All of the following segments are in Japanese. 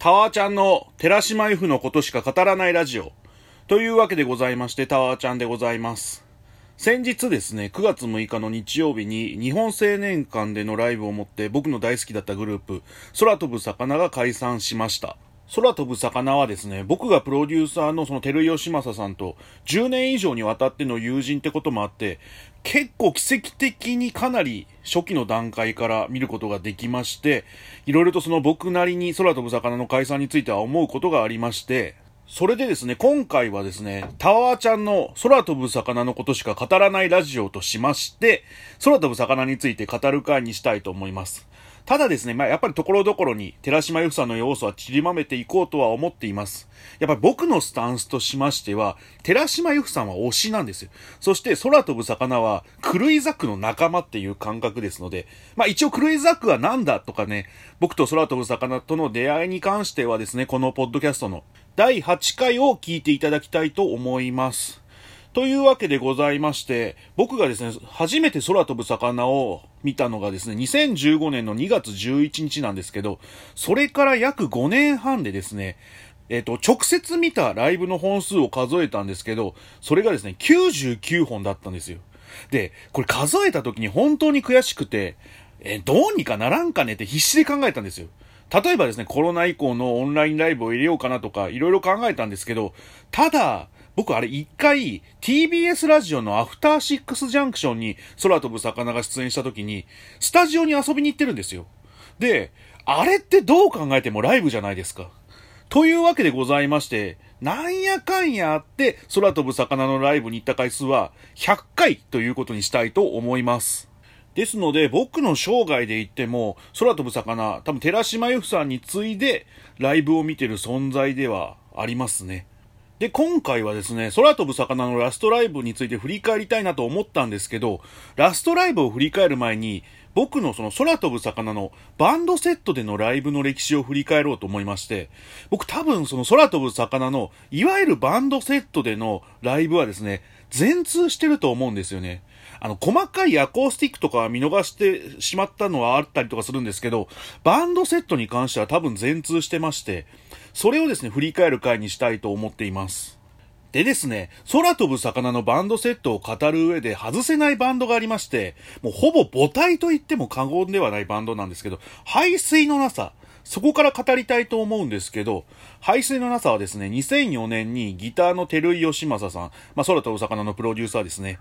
タワーちゃんの寺島 F のことしか語らないラジオ。というわけでございまして、タワーちゃんでございます。先日ですね、9月6日の日曜日に日本青年館でのライブをもって僕の大好きだったグループ、空飛ぶ魚が解散しました。空飛ぶ魚はですね、僕がプロデューサーのその照井義正さんと10年以上にわたっての友人ってこともあって、結構奇跡的にかなり初期の段階から見ることができまして、いろいろとその僕なりに空飛ぶ魚の解散については思うことがありまして、それでですね、今回はですね、タワーちゃんの空飛ぶ魚のことしか語らないラジオとしまして、空飛ぶ魚について語る会にしたいと思います。ただですね、まあ、やっぱりところどころに寺島由布さんの要素は散りばめていこうとは思っています。やっぱり僕のスタンスとしましては、寺島由布さんは推しなんですよ。そして空飛ぶ魚はクルイザックの仲間っていう感覚ですので、まあ一応クルイザックは何だとかね、僕と空飛ぶ魚との出会いに関してはですね、このポッドキャストの第8回を聞いていただきたいと思います。というわけでございまして、僕がですね、初めて空飛ぶ魚を見たのがですね、2015年の2月11日なんですけど、それから約5年半でですね、えっ、ー、と、直接見たライブの本数を数えたんですけど、それがですね、99本だったんですよ。で、これ数えた時に本当に悔しくて、えー、どうにかならんかねって必死で考えたんですよ。例えばですね、コロナ以降のオンラインライブを入れようかなとか、いろいろ考えたんですけど、ただ、僕あれ一回 TBS ラジオのアフターシックスジャンクションに空飛ぶ魚が出演した時に、スタジオに遊びに行ってるんですよ。で、あれってどう考えてもライブじゃないですか。というわけでございまして、なんやかんやあって空飛ぶ魚のライブに行った回数は100回ということにしたいと思います。ですので、僕の生涯で言っても、空飛ぶ魚、多分寺島由布さんに次いでライブを見てる存在ではありますね。で、今回はですね、空飛ぶ魚のラストライブについて振り返りたいなと思ったんですけど、ラストライブを振り返る前に、僕のその空飛ぶ魚のバンドセットでのライブの歴史を振り返ろうと思いまして、僕多分その空飛ぶ魚の、いわゆるバンドセットでのライブはですね、全通してると思うんですよね。あの、細かいアコースティックとかは見逃してしまったのはあったりとかするんですけど、バンドセットに関しては多分全通してまして、それをですね、振り返る回にしたいと思っています。でですね、空飛ぶ魚のバンドセットを語る上で外せないバンドがありまして、もうほぼ母体と言っても過言ではないバンドなんですけど、排水のなさ、そこから語りたいと思うんですけど、排水のなさはですね、2004年にギターの照井義正さん、まあ、空飛ぶ魚のプロデューサーですね。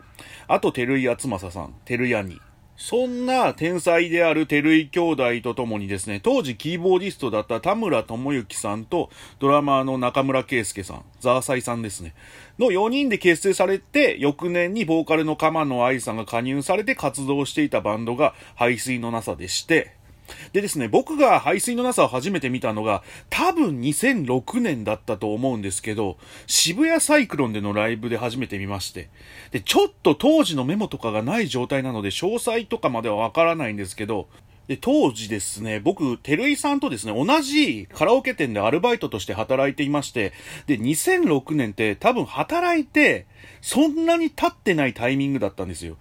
あと照井厚正さん、照井兄。そんな天才である照井兄弟と共にですね、当時キーボーディストだった田村智之さんとドラマーの中村圭介さん、ザーサイさんですね、の4人で結成されて、翌年にボーカルの鎌野愛さんが加入されて活動していたバンドが排水のなさでして、でですね、僕が排水のなさを初めて見たのが、多分2006年だったと思うんですけど、渋谷サイクロンでのライブで初めて見まして、で、ちょっと当時のメモとかがない状態なので、詳細とかまではわからないんですけど、で、当時ですね、僕、照井さんとですね、同じカラオケ店でアルバイトとして働いていまして、で、2006年って多分働いて、そんなに経ってないタイミングだったんですよ。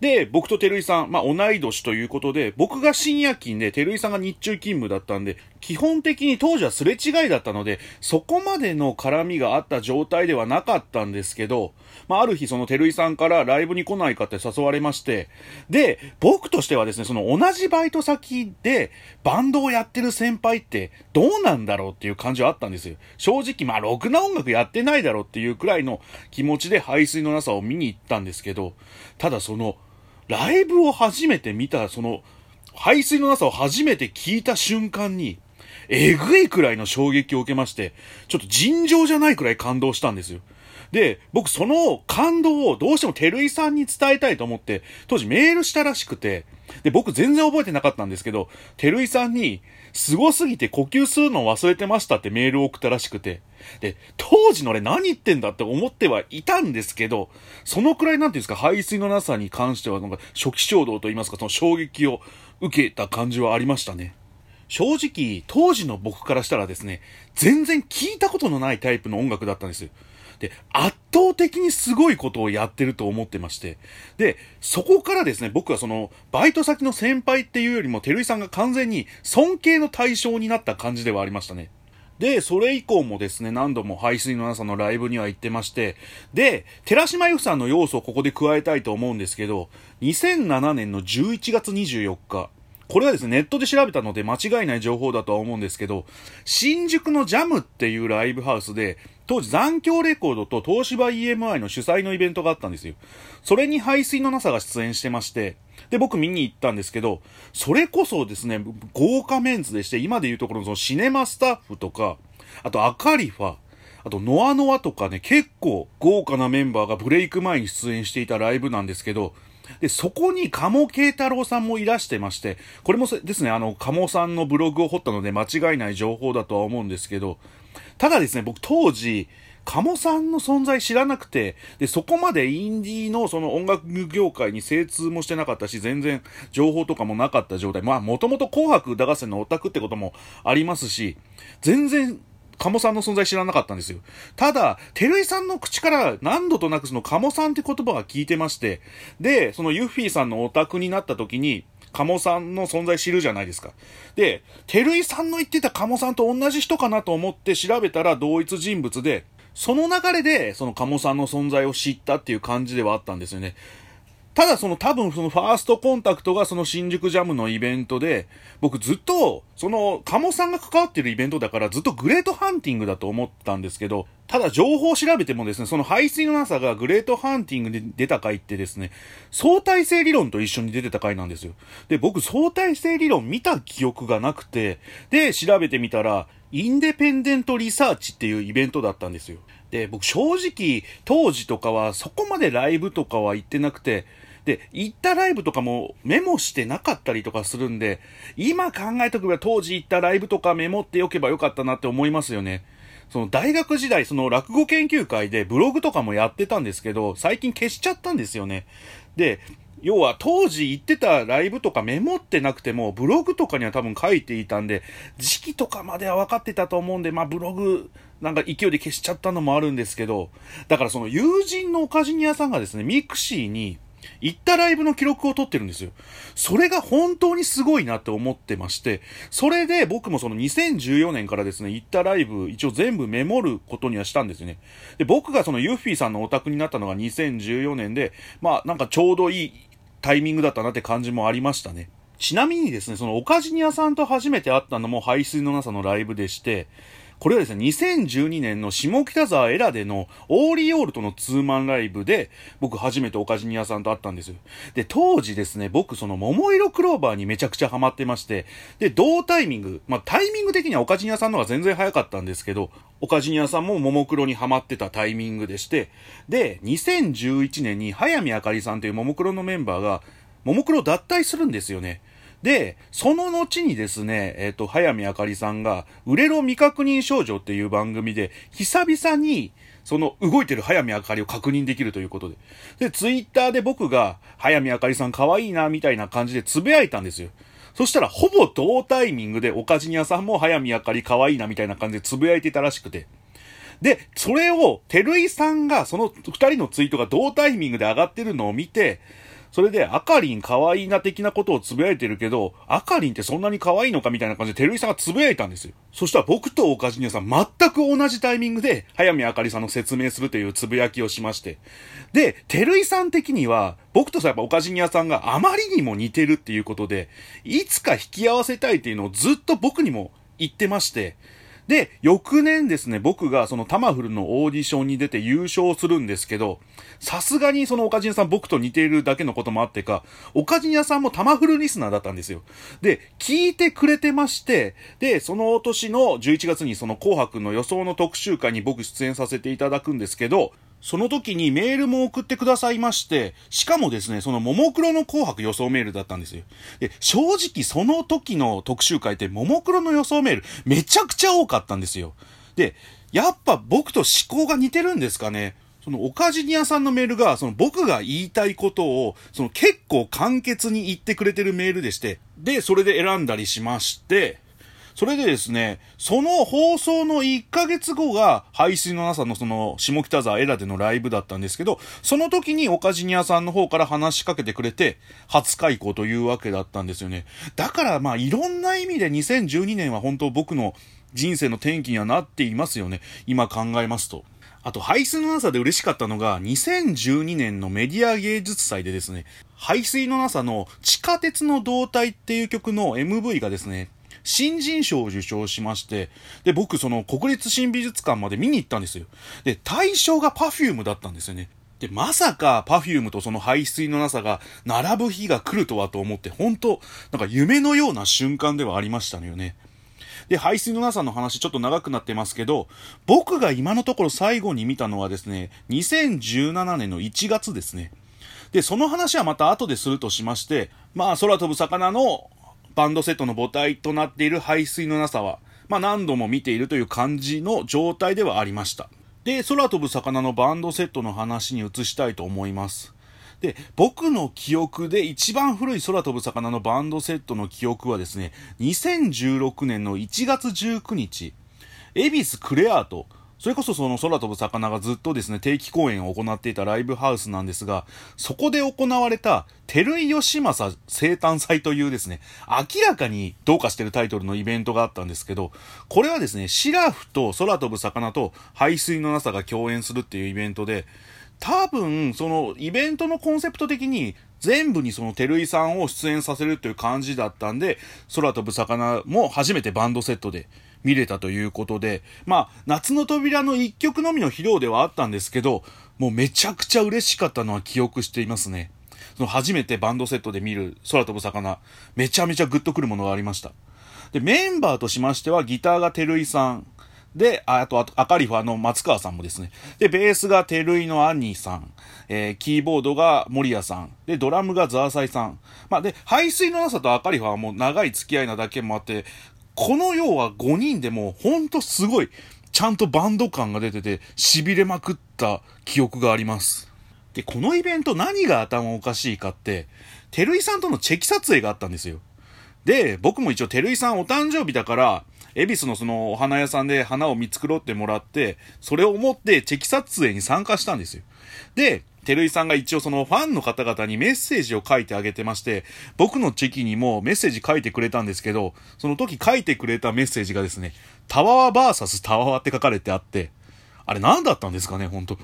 で、僕と照井さん、まあ、同い年ということで、僕が深夜勤で、照井さんが日中勤務だったんで、基本的に当時はすれ違いだったので、そこまでの絡みがあった状態ではなかったんですけど、まあ、ある日その照井さんからライブに来ないかって誘われまして、で、僕としてはですね、その同じバイト先でバンドをやってる先輩ってどうなんだろうっていう感じはあったんですよ。正直、まあ、ろくな音楽やってないだろうっていうくらいの気持ちで排水のなさを見に行ったんですけど、ただその、ライブを初めて見た、その、排水のなさを初めて聞いた瞬間に、えぐいくらいの衝撃を受けまして、ちょっと尋常じゃないくらい感動したんですよ。で、僕その感動をどうしても照井さんに伝えたいと思って、当時メールしたらしくて、で、僕全然覚えてなかったんですけど、照井さんに、凄すぎて呼吸するの忘れてましたってメールを送ったらしくて、で、当時の俺何言ってんだって思ってはいたんですけど、そのくらいなんていうんですか、排水のなさに関してはなんか初期衝動と言いますか、その衝撃を受けた感じはありましたね。正直、当時の僕からしたらですね、全然聞いたことのないタイプの音楽だったんです。で、圧倒的にすごいことをやってると思ってまして。で、そこからですね、僕はその、バイト先の先輩っていうよりも、照井さんが完全に尊敬の対象になった感じではありましたね。で、それ以降もですね、何度も排水のなさのライブには行ってまして、で、寺島由布さんの要素をここで加えたいと思うんですけど、2007年の11月24日、これはですね、ネットで調べたので間違いない情報だとは思うんですけど、新宿のジャムっていうライブハウスで、当時残響レコードと東芝 EMI の主催のイベントがあったんですよ。それに排水のなさが出演してまして、で、僕見に行ったんですけど、それこそですね、豪華メンツでして、今で言うところのそのシネマスタッフとか、あとアカリファ、あとノアノアとかね、結構豪華なメンバーがブレイク前に出演していたライブなんですけど、で、そこに鴨慶太郎さんもいらしてまして、これもですね、あの、鴨さんのブログを掘ったので間違いない情報だとは思うんですけど、ただですね、僕当時、鴨さんの存在知らなくて、で、そこまでインディーのその音楽業界に精通もしてなかったし、全然情報とかもなかった状態。まあ、もともと紅白歌合戦のオタクってこともありますし、全然鴨さんの存在知らなかったんですよ。ただ、照井さんの口から何度となくその鴨さんって言葉が聞いてまして、で、そのユッフィーさんのオタクになった時に、鴨さんの存在知るじゃないですか。で、照井さんの言ってた鴨さんと同じ人かなと思って調べたら同一人物で、その流れで、その鴨さんの存在を知ったっていう感じではあったんですよね。ただその多分そのファーストコンタクトがその新宿ジャムのイベントで、僕ずっと、その、鴨さんが関わってるイベントだからずっとグレートハンティングだと思ったんですけど、ただ情報を調べてもですね、その排水のなさがグレートハンティングで出た回ってですね、相対性理論と一緒に出てた回なんですよ。で、僕相対性理論見た記憶がなくて、で、調べてみたら、インデペンデントリサーチっていうイベントだったんですよ。で、僕正直、当時とかはそこまでライブとかは行ってなくて、で、行ったライブとかもメモしてなかったりとかするんで、今考えとけば当時行ったライブとかメモっておけばよかったなって思いますよね。その大学時代、その落語研究会でブログとかもやってたんですけど、最近消しちゃったんですよね。で、要は当時行ってたライブとかメモってなくても、ブログとかには多分書いていたんで、時期とかまでは分かってたと思うんで、まあブログ、なんか勢いで消しちゃったのもあるんですけど、だからその友人のおかじに屋さんがですね、 mixi に、行ったライブの記録を取ってるんですよ。それが本当にすごいなって思ってまして、それで僕もその2014年からですね、行ったライブ一応全部メモることにはしたんですよね。で、僕がそのユッフィーさんのオタクになったのが2014年で、まあなんかちょうどいいタイミングだったなって感じもありましたね。ちなみにですね、そのオカジニアさんと初めて会ったのも排水のなさのライブでして、これはですね、2012年の下北沢エラでのオーリーオールとのツーマンライブで、僕初めてオカジニアさんと会ったんですよ。で、当時ですね、僕その桃色クローバーにめちゃくちゃハマってまして、で、同タイミング、まあタイミング的にはオカジニアさんの方が全然早かったんですけど、オカジニアさんも桃黒にハマってたタイミングでして、で、2011年に早見あかりさんという桃黒のメンバーが、桃黒脱退するんですよね。で、その後にですね、えっ、ー、と、早見あかりさんが、売れろ未確認少女っていう番組で、久々に、その動いてる早見あかりを確認できるということで。で、ツイッターで僕が、早見あかりさん可愛いな、みたいな感じでつぶやいたんですよ。そしたら、ほぼ同タイミングで、おかじにやさんも早見あかり可愛いな、みたいな感じでつぶやいてたらしくて。で、それを、てるいさんが、その二人のツイートが同タイミングで上がってるのを見て、それで、あかりん可愛いな的なことをつぶやいてるけど、あかりんってそんなに可愛いのかみたいな感じで、てるいさんがつぶやいたんですよ。そしたら僕とおかじにさん、全く同じタイミングで、早見あかりさんの説明するというつぶやきをしまして。で、てるいさん的には、僕とさ、やっぱおかじに屋さんがあまりにも似てるっていうことで、いつか引き合わせたいっていうのをずっと僕にも言ってまして、で、翌年ですね、僕がそのタマフルのオーディションに出て優勝するんですけど、さすがにそのオカジニさん僕と似ているだけのこともあってか、オカジニアさんもタマフルリスナーだったんですよ。で、聞いてくれてまして、で、その年の11月にその紅白の予想の特集会に僕出演させていただくんですけど、その時にメールも送ってくださいまして、しかもですね、そのももクロの紅白予想メールだったんですよ。で、正直その時の特集会ってももクロの予想メールめちゃくちゃ多かったんですよ。で、やっぱ僕と思考が似てるんですかね。そのオカジニアさんのメールが、その僕が言いたいことを、その結構簡潔に言ってくれてるメールでして、で、それで選んだりしまして、それでですね、その放送の1ヶ月後が、排水のなさのその、下北沢エラでのライブだったんですけど、その時にオカジニアさんの方から話しかけてくれて、初開講というわけだったんですよね。だからまあ、いろんな意味で2012年は本当僕の人生の転機にはなっていますよね。今考えますと。あと、排水のなさで嬉しかったのが、2012年のメディア芸術祭でですね、排水のなさの地下鉄の胴体っていう曲の MV がですね、新人賞を受賞しまして、で、僕その国立新美術館まで見に行ったんですよ。で、対象が Perfume だったんですよね。で、まさか Perfume とその排水のなさが並ぶ日が来るとはと思って、本当なんか夢のような瞬間ではありましたのよね。で、排水のなさの話ちょっと長くなってますけど、僕が今のところ最後に見たのはですね、2017年の1月ですね。で、その話はまた後でするとしまして、まあ、空飛ぶ魚のバンドセットの母体となっている排水のなさは、まあ何度も見ているという感じの状態ではありました。で、空飛ぶ魚のバンドセットの話に移したいと思います。で、僕の記憶で一番古い空飛ぶ魚のバンドセットの記憶はですね、2016年の1月19日、恵比寿クレアート、それこそその空飛ぶ魚がずっとですね、定期公演を行っていたライブハウスなんですが、そこで行われた、照井義政生誕祭というですね、明らかにどうかしてるタイトルのイベントがあったんですけど、これはですね、シラフと空飛ぶ魚と排水のなさが共演するっていうイベントで、多分、そのイベントのコンセプト的に全部にその照井さんを出演させるという感じだったんで、空飛ぶ魚も初めてバンドセットで見れたということで、まあ、夏の扉の一曲のみの披露ではあったんですけど、もうめちゃくちゃ嬉しかったのは記憶していますね。その初めてバンドセットで見る空飛ぶ魚、めちゃめちゃグッとくるものがありました。で、メンバーとしましてはギターが照井さん、で、あと、あと、アカリファの松川さんもですね。で、ベースが照井のアニーさん。えー、キーボードが森谷さん。で、ドラムがザーサイさん。まあ、で、排水のなさとアカリファはもう長い付き合いなだけもあって、この要は5人でもほんとすごい、ちゃんとバンド感が出てて、痺れまくった記憶があります。で、このイベント何が頭おかしいかって、てるいさんとのチェキ撮影があったんですよ。で、僕も一応てるいさんお誕生日だから、恵比寿のそのお花屋さんで花を見繕ってもらって、それを持ってチェキ撮影に参加したんですよ。で、照井さんが一応そのファンの方々にメッセージを書いてあげてまして、僕のチェキにもメッセージ書いてくれたんですけど、その時書いてくれたメッセージがですね、タワーバーサスタワーって書かれてあって、あれ何だったんですかね、本当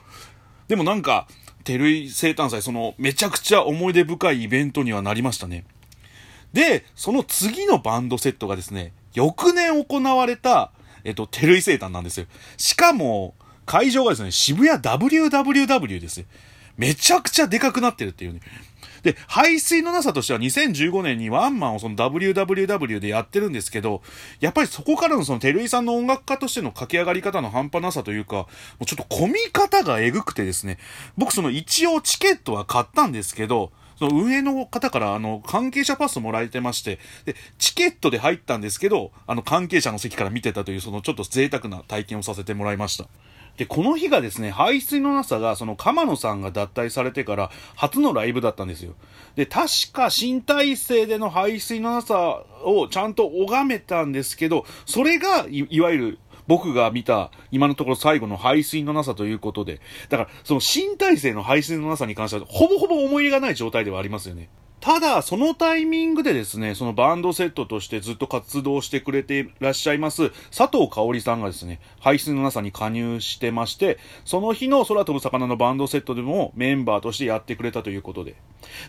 でもなんか、照井生誕祭、そのめちゃくちゃ思い出深いイベントにはなりましたね。で、その次のバンドセットがですね、翌年行われた、えっと、照井生誕なんですよ。しかも、会場がですね、渋谷 WWW ですめちゃくちゃでかくなってるっていうね。で、排水のなさとしては2015年にワンマンをその WWW でやってるんですけど、やっぱりそこからのその照井さんの音楽家としての駆け上がり方の半端なさというか、もうちょっと込み方がえぐくてですね、僕その一応チケットは買ったんですけど、その運営の方からあの関係者パスもらえてまして、で、チケットで入ったんですけど、あの関係者の席から見てたというそのちょっと贅沢な体験をさせてもらいました。で、この日がですね、排水のなさが、その鎌野さんが脱退されてから初のライブだったんですよ。で、確か新体制での排水のなさをちゃんと拝めたんですけど、それがい、いわゆる僕が見た今のところ最後の排水のなさということで、だからその新体制の排水のなさに関してはほぼほぼ思い入れがない状態ではありますよね。ただ、そのタイミングでですね、そのバンドセットとしてずっと活動してくれていらっしゃいます、佐藤香織さんがですね、排水のなさに加入してまして、その日の空飛ぶ魚のバンドセットでもメンバーとしてやってくれたということで。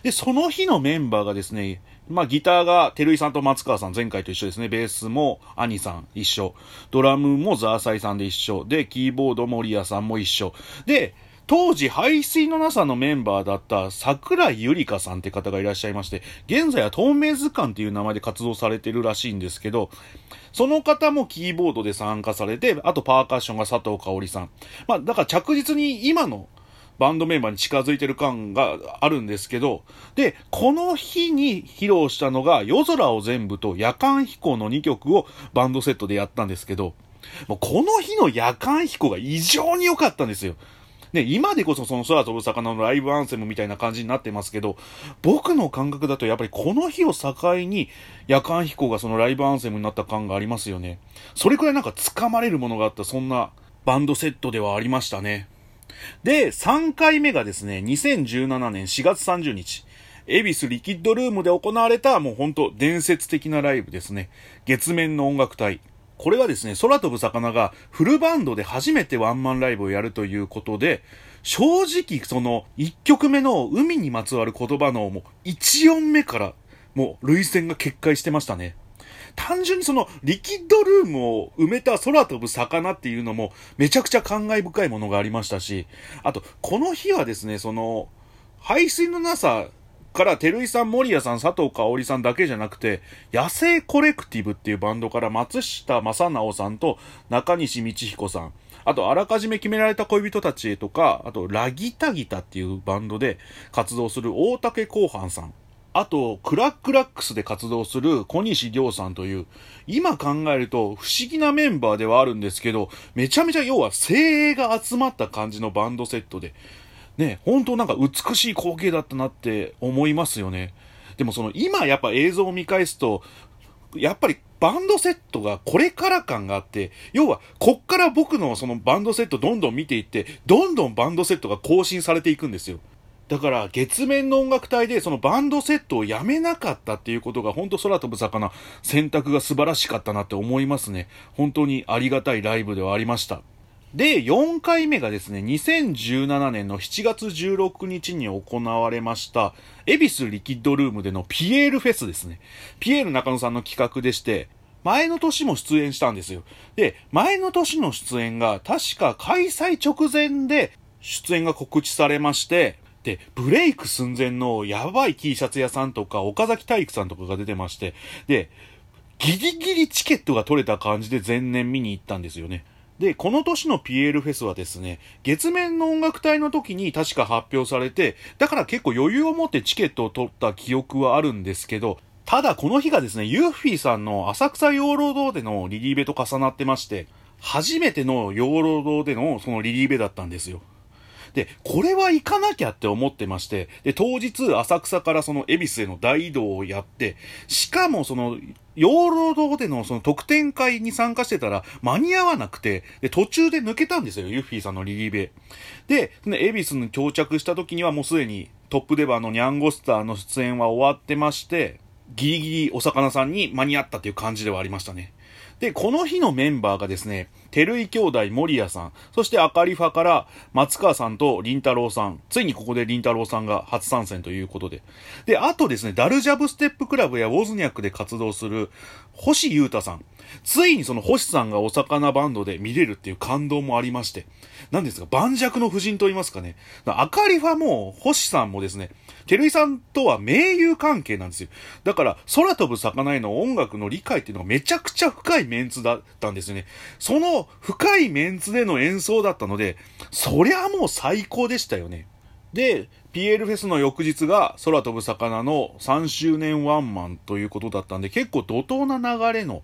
で、その日のメンバーがですね、まあ、ギターが、照井さんと松川さん、前回と一緒ですね。ベースも、兄さん、一緒。ドラムもザーサイさんで一緒。で、キーボードもリアさんも一緒。で、当時、排水の NASA のメンバーだった桜井ゆりかさんって方がいらっしゃいまして、現在は透明図鑑っていう名前で活動されてるらしいんですけど、その方もキーボードで参加されて、あとパーカッションが佐藤香織さん。まあ、だから着実に今のバンドメンバーに近づいてる感があるんですけど、で、この日に披露したのが、夜空を全部と夜間飛行の2曲をバンドセットでやったんですけど、もうこの日の夜間飛行が異常に良かったんですよ。ね、今でこそその空飛ぶ魚のライブアンセムみたいな感じになってますけど、僕の感覚だとやっぱりこの日を境に夜間飛行がそのライブアンセムになった感がありますよね。それくらいなんか掴まれるものがあった、そんなバンドセットではありましたね。で、3回目がですね、2017年4月30日。恵比寿リキッドルームで行われたもうほんと伝説的なライブですね。月面の音楽隊。これはですね、空飛ぶ魚がフルバンドで初めてワンマンライブをやるということで、正直その1曲目の海にまつわる言葉のもう1音目からもう類線が決壊してましたね。単純にそのリキッドルームを埋めた空飛ぶ魚っていうのもめちゃくちゃ感慨深いものがありましたし、あと、この日はですね、その、排水のなさから照井さん、森谷さん、佐藤香織さんだけじゃなくて、野生コレクティブっていうバンドから松下正直さんと中西道彦さん、あと、あらかじめ決められた恋人たちへとか、あと、ラギタギタっていうバンドで活動する大竹後半さん、あと、クラックラックスで活動する小西亮さんという、今考えると不思議なメンバーではあるんですけど、めちゃめちゃ要は精鋭が集まった感じのバンドセットで、ね、本当なんか美しい光景だったなって思いますよね。でもその今やっぱ映像を見返すと、やっぱりバンドセットがこれから感があって、要はこっから僕のそのバンドセットどんどん見ていって、どんどんバンドセットが更新されていくんですよ。だから月面の音楽隊でそのバンドセットをやめなかったっていうことが本当空飛ぶ魚選択が素晴らしかったなって思いますね。本当にありがたいライブではありました。で、4回目がですね、2017年の7月16日に行われました、恵比寿リキッドルームでのピエールフェスですね。ピエール中野さんの企画でして、前の年も出演したんですよ。で、前の年の出演が確か開催直前で出演が告知されまして、で、ブレイク寸前のやばい T シャツ屋さんとか、岡崎体育さんとかが出てまして、で、ギリギリチケットが取れた感じで前年見に行ったんですよね。で、この年のピエールフェスはですね、月面の音楽隊の時に確か発表されて、だから結構余裕を持ってチケットを取った記憶はあるんですけど、ただこの日がですね、ユーフィーさんの浅草養老堂でのリリーベと重なってまして、初めての養老堂でのそのリリーベだったんですよ。で、これは行かなきゃって思ってまして、で、当日浅草からその恵比寿への大移動をやって、しかもその、養老堂でのその特典会に参加してたら間に合わなくて、で、途中で抜けたんですよ、ユッフィーさんのリリーベ。で、恵比寿に到着した時にはもうすでにトップデバーのニャンゴスターの出演は終わってまして、ギリギリお魚さんに間に合ったという感じではありましたね。で、この日のメンバーがですね、照井兄弟森谷さん、そしてあかりファから松川さんと林太郎さん、ついにここで林太郎さんが初参戦ということで。で、あとですね、ダルジャブステップクラブやウォズニャックで活動する星優太さん。ついにその星さんがお魚バンドで見れるっていう感動もありまして。何ですか、盤石の夫人と言いますかね。アカリファも星さんもですね、照井さんとは盟友関係なんですよ。だから、空飛ぶ魚への音楽の理解っていうのがめちゃくちゃ深いメンツだったんですよね。その深いメンツでの演奏だったので、そりゃもう最高でしたよね。で、PL フェスの翌日が空飛ぶ魚の3周年ワンマンということだったんで、結構怒涛な流れの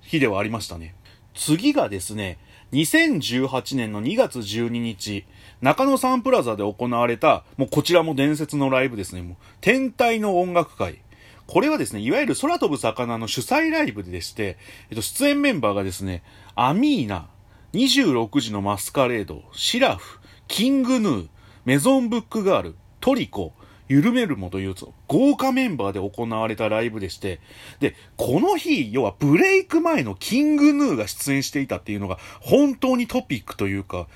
日ではありましたね。次がですね、2018年の2月12日、中野サンプラザで行われた、もうこちらも伝説のライブですね。もう天体の音楽会。これはですね、いわゆる空飛ぶ魚の主催ライブでして、えっと、出演メンバーがですね、アミーナ、26時のマスカレード、シラフ、キングヌー、メゾンブックガール、トリコ、緩めるもという豪華メンバーで行われたライブでして、で、この日、要はブレイク前のキングヌーが出演していたっていうのが本当にトピックというか、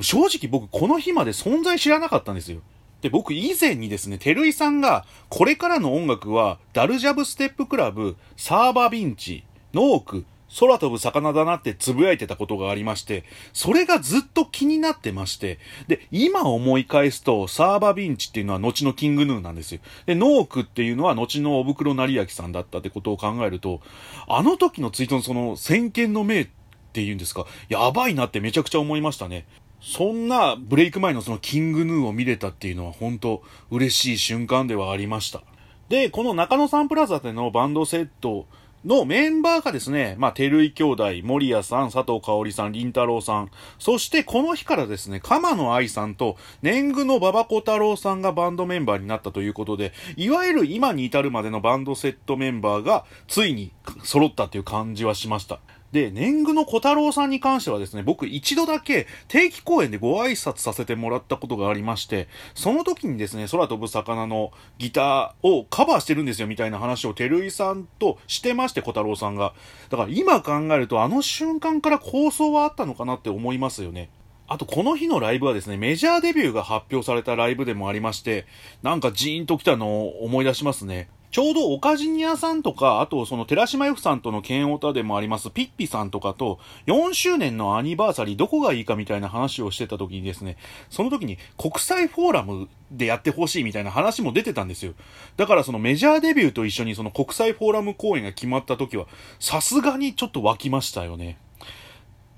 正直僕この日まで存在知らなかったんですよ。で、僕以前にですね、照井さんが、これからの音楽は、ダルジャブステップクラブ、サーバービンチ、ノーク、空飛ぶ魚だなって呟いてたことがありまして、それがずっと気になってまして、で、今思い返すと、サーバービンチっていうのは後のキングヌーなんですよ。で、ノークっていうのは後のお袋成明さんだったってことを考えると、あの時のツイートのその先見の明っていうんですか、やばいなってめちゃくちゃ思いましたね。そんなブレイク前のそのキングヌーを見れたっていうのは本当嬉しい瞬間ではありました。で、この中野サンプラザでのバンドセットのメンバーがですね、まあ、照井兄弟、森谷さん、佐藤香織さん、林太郎さん、そしてこの日からですね、鎌野愛さんと年貢の馬場小太郎さんがバンドメンバーになったということで、いわゆる今に至るまでのバンドセットメンバーがついに揃ったという感じはしました。で、年貢の小太郎さんに関してはですね、僕一度だけ定期公演でご挨拶させてもらったことがありまして、その時にですね、空飛ぶ魚のギターをカバーしてるんですよみたいな話を照井さんとしてまして、小太郎さんが。だから今考えるとあの瞬間から構想はあったのかなって思いますよね。あとこの日のライブはですね、メジャーデビューが発表されたライブでもありまして、なんかジーンと来たのを思い出しますね。ちょうどオカジニアさんとか、あとその寺島由布さんとの剣オタでもありますピッピさんとかと4周年のアニバーサリーどこがいいかみたいな話をしてた時にですね、その時に国際フォーラムでやってほしいみたいな話も出てたんですよ。だからそのメジャーデビューと一緒にその国際フォーラム公演が決まった時は、さすがにちょっと湧きましたよね。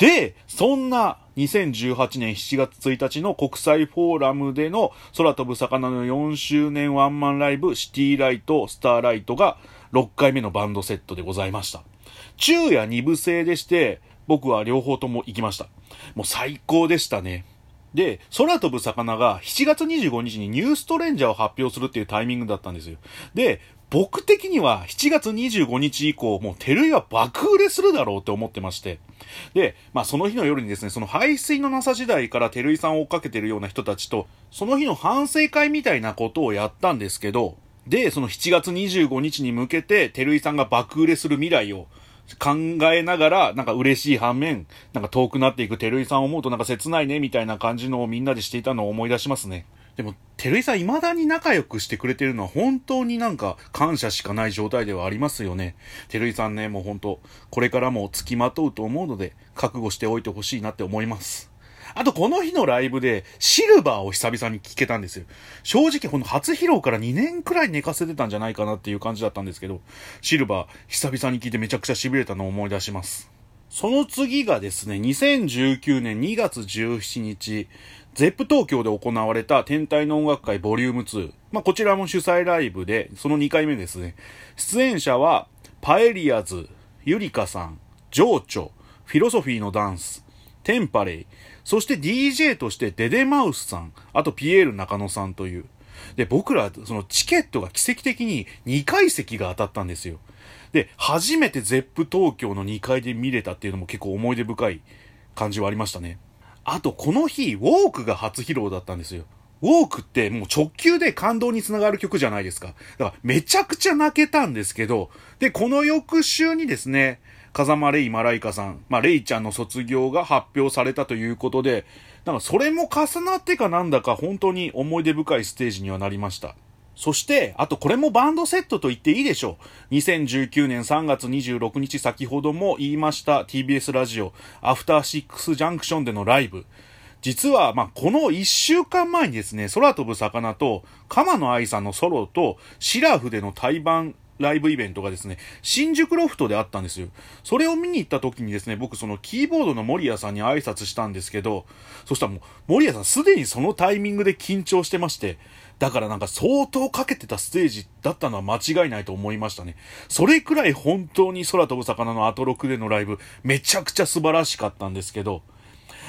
で、そんな2018年7月1日の国際フォーラムでの空飛ぶ魚の4周年ワンマンライブシティライト、スターライトが6回目のバンドセットでございました。昼夜2部制でして、僕は両方とも行きました。もう最高でしたね。で、空飛ぶ魚が7月25日にニューストレンジャーを発表するっていうタイミングだったんですよ。で、僕的には7月25日以降、もうテルイは爆売れするだろうって思ってまして。で、まあその日の夜にですね、その排水のなさ時代からテルイさんを追っかけてるような人たちと、その日の反省会みたいなことをやったんですけど、で、その7月25日に向けて、テルイさんが爆売れする未来を考えながら、なんか嬉しい反面、なんか遠くなっていくテルイさんを思うとなんか切ないね、みたいな感じのをみんなでしていたのを思い出しますね。でも、照井さん未だに仲良くしてくれてるのは本当になんか感謝しかない状態ではありますよね。照井さんね、もう本当、これからも付きまとうと思うので、覚悟しておいてほしいなって思います。あと、この日のライブで、シルバーを久々に聴けたんですよ。正直、この初披露から2年くらい寝かせてたんじゃないかなっていう感じだったんですけど、シルバー、久々に聴いてめちゃくちゃ痺れたのを思い出します。その次がですね、2019年2月17日、ゼップ東京で行われた天体の音楽会ボリューム2。まあ、こちらも主催ライブで、その2回目ですね。出演者は、パエリアズ、ユリカさん、情緒、フィロソフィーのダンス、テンパレイ、そして DJ としてデデマウスさん、あとピエール中野さんという。で、僕ら、そのチケットが奇跡的に2階席が当たったんですよ。で、初めてゼップ東京の2階で見れたっていうのも結構思い出深い感じはありましたね。あとこの日、ウォークが初披露だったんですよ。ウォークってもう直球で感動につながる曲じゃないですか。だからめちゃくちゃ泣けたんですけど、で、この翌週にですね、風間レイ・マライカさん、まあ、レイちゃんの卒業が発表されたということで、なんかそれも重なってかなんだか本当に思い出深いステージにはなりました。そして、あとこれもバンドセットと言っていいでしょう。2019年3月26日先ほども言いました TBS ラジオアフターシックスジャンクションでのライブ。実は、まあ、この1週間前にですね、空飛ぶ魚と、鎌野愛さんのソロと、シラフでの対バンライブイベントがですね、新宿ロフトであったんですよ。それを見に行った時にですね、僕そのキーボードの森谷さんに挨拶したんですけど、そしたらもう、森谷さんすでにそのタイミングで緊張してまして、だからなんか相当かけてたステージだったのは間違いないと思いましたね。それくらい本当に空飛ぶ魚のアトロクでのライブ、めちゃくちゃ素晴らしかったんですけど、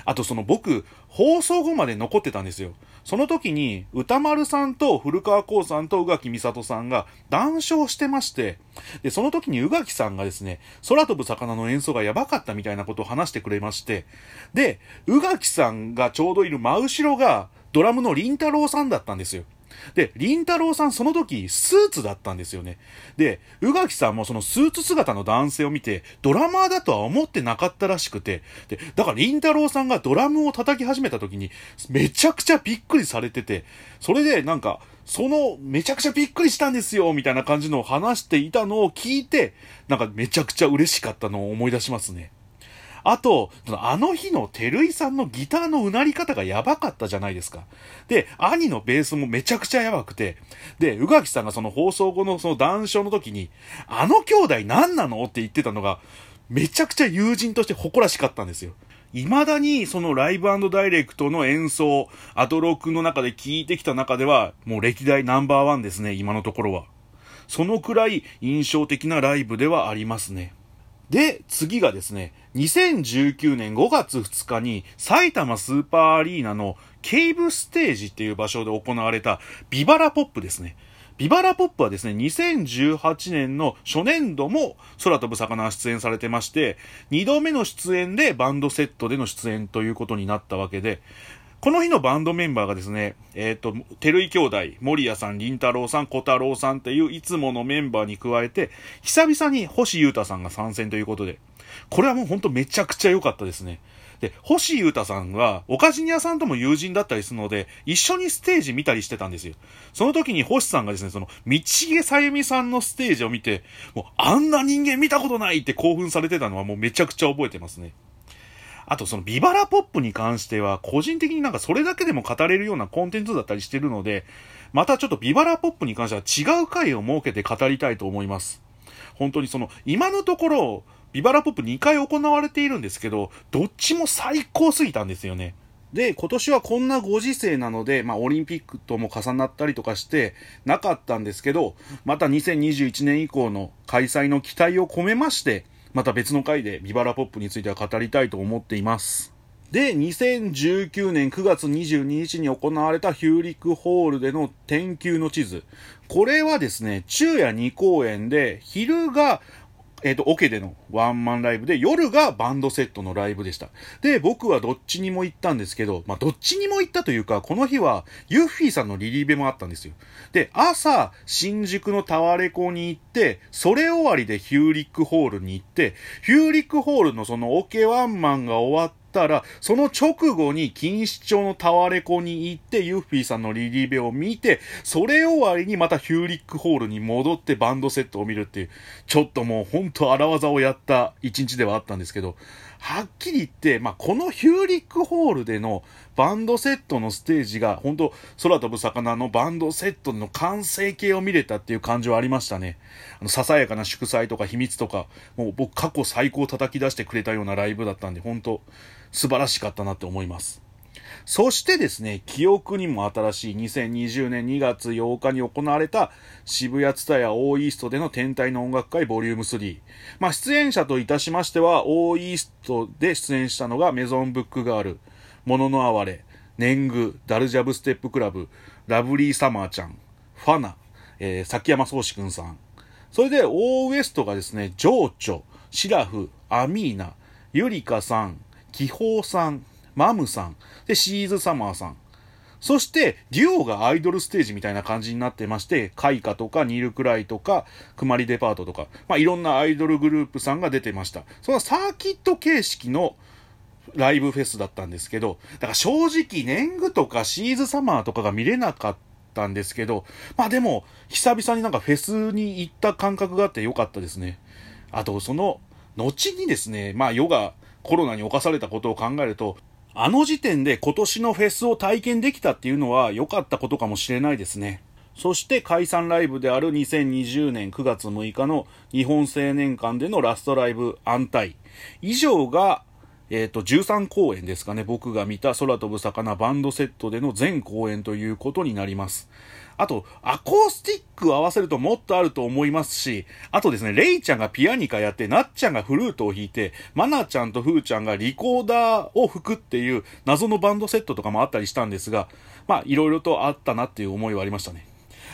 あとその僕、放送後まで残ってたんですよ。その時に、歌丸さんと古川光さんと宇垣美里さんが談笑してまして、で、その時に宇垣さんがですね、空飛ぶ魚の演奏がやばかったみたいなことを話してくれまして、で、宇垣さんがちょうどいる真後ろが、ドラムの凛太郎さんだったんですよ。で、りんたろーさんその時、スーツだったんですよね。で、宇垣さんもそのスーツ姿の男性を見て、ドラマーだとは思ってなかったらしくて、で、だからりんたろーさんがドラムを叩き始めた時に、めちゃくちゃびっくりされてて、それでなんか、その、めちゃくちゃびっくりしたんですよ、みたいな感じのを話していたのを聞いて、なんかめちゃくちゃ嬉しかったのを思い出しますね。あと、あの日の照井さんのギターのうなり方がやばかったじゃないですか。で、兄のベースもめちゃくちゃやばくて、で、宇垣さんがその放送後のその談笑の時に、あの兄弟何なのって言ってたのが、めちゃくちゃ友人として誇らしかったんですよ。未だにそのライブダイレクトの演奏、アドロックの中で聴いてきた中では、もう歴代ナンバーワンですね、今のところは。そのくらい印象的なライブではありますね。で、次がですね、2019年5月2日に埼玉スーパーアリーナのケイブステージっていう場所で行われたビバラポップですね。ビバラポップはですね、2018年の初年度も空飛ぶ魚は出演されてまして、2度目の出演でバンドセットでの出演ということになったわけで、この日のバンドメンバーがですね、えっ、ー、と、照井兄弟、森谷さん、林太郎さん、小太郎さんっていういつものメンバーに加えて、久々に星優太さんが参戦ということで、これはもうほんとめちゃくちゃ良かったですね。で、星優太さんは、おかじに屋さんとも友人だったりするので、一緒にステージ見たりしてたんですよ。その時に星さんがですね、その、道毛さゆみさんのステージを見て、もう、あんな人間見たことないって興奮されてたのはもうめちゃくちゃ覚えてますね。あとそのビバラポップに関しては、個人的になんかそれだけでも語れるようなコンテンツだったりしてるので、またちょっとビバラポップに関しては違う回を設けて語りたいと思います。本当にその、今のところ、ビバラポップ2回行われているんですけど、どっちも最高すぎたんですよね。で、今年はこんなご時世なので、まあ、オリンピックとも重なったりとかして、なかったんですけど、また2021年以降の開催の期待を込めまして、また別の回でビバラポップについては語りたいと思っています。で、2019年9月22日に行われたヒューリックホールでの天球の地図。これはですね、昼夜2公演で、昼がえっ、ー、と、オケでのワンマンライブで、夜がバンドセットのライブでした。で、僕はどっちにも行ったんですけど、まあ、どっちにも行ったというか、この日は、ユッフィーさんのリリーベもあったんですよ。で、朝、新宿のタワレコに行って、それ終わりでヒューリックホールに行って、ヒューリックホールのそのオケワンマンが終わってたら、その直後に錦糸町のタワレコに行って、ユッフィーさんのリリーベを見て、それ終わりにまたヒューリックホールに戻ってバンドセットを見るっていう、ちょっともうほんと荒技をやった一日ではあったんですけど、はっきり言って、まあ、このヒューリックホールでのバンドセットのステージが、本当空飛ぶ魚のバンドセットの完成形を見れたっていう感じはありましたね。あの、ささやかな祝祭とか秘密とか、もう僕過去最高叩き出してくれたようなライブだったんで、本当素晴らしかったなって思います。そしてですね、記憶にも新しい2020年2月8日に行われた渋谷ツタヤオーイーストでの天体の音楽会ボリューム3。まあ、出演者といたしましては、オーイーストで出演したのがメゾンブックガール、モノノアワレ、年貢、ダルジャブステップクラブ、ラブリーサマーちゃん、ファナ、えー、崎山宗志くんさん。それで、オーウエストがですね、情緒、シラフ、アミーナ、ユリカさん、気泡さん、マムさん、で、シーズサマーさん。そして、デュオがアイドルステージみたいな感じになってまして、カイカとかニルクライとか、クマリデパートとか、まあ、いろんなアイドルグループさんが出てました。そのサーキット形式のライブフェスだったんですけど、だから正直、年貢とかシーズサマーとかが見れなかったんですけど、まあでも、久々になんかフェスに行った感覚があってよかったですね。あと、その、後にですね、まあヨガ、コロナに侵されたことを考えると、あの時点で今年のフェスを体験できたっていうのは良かったことかもしれないですね。そして解散ライブである2020年9月6日の日本青年館でのラストライブ安泰。以上が、えっ、ー、と、13公演ですかね。僕が見た空飛ぶ魚バンドセットでの全公演ということになります。あと、アコースティックを合わせるともっとあると思いますし、あとですね、レイちゃんがピアニカやって、ナッちゃんがフルートを弾いて、マナちゃんとフーちゃんがリコーダーを吹くっていう謎のバンドセットとかもあったりしたんですが、まあ、いろいろとあったなっていう思いはありましたね。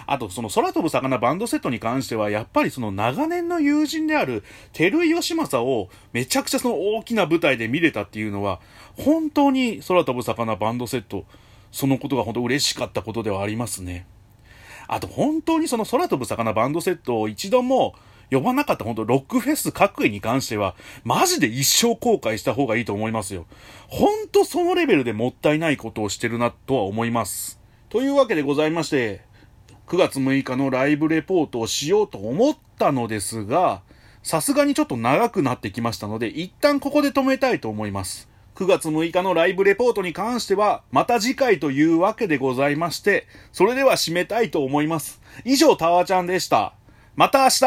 あと、その空飛ぶ魚バンドセットに関しては、やっぱりその長年の友人である、照井義正をめちゃくちゃその大きな舞台で見れたっていうのは、本当に空飛ぶ魚バンドセット、そのことが本当嬉しかったことではありますね。あと本当にその空飛ぶ魚バンドセットを一度も呼ばなかった本当ロックフェス各位に関しては、マジで一生後悔した方がいいと思いますよ。本当そのレベルでもったいないことをしてるなとは思います。というわけでございまして、9月6日のライブレポートをしようと思ったのですが、さすがにちょっと長くなってきましたので、一旦ここで止めたいと思います。9月6日のライブレポートに関しては、また次回というわけでございまして、それでは締めたいと思います。以上、タワちゃんでした。また明日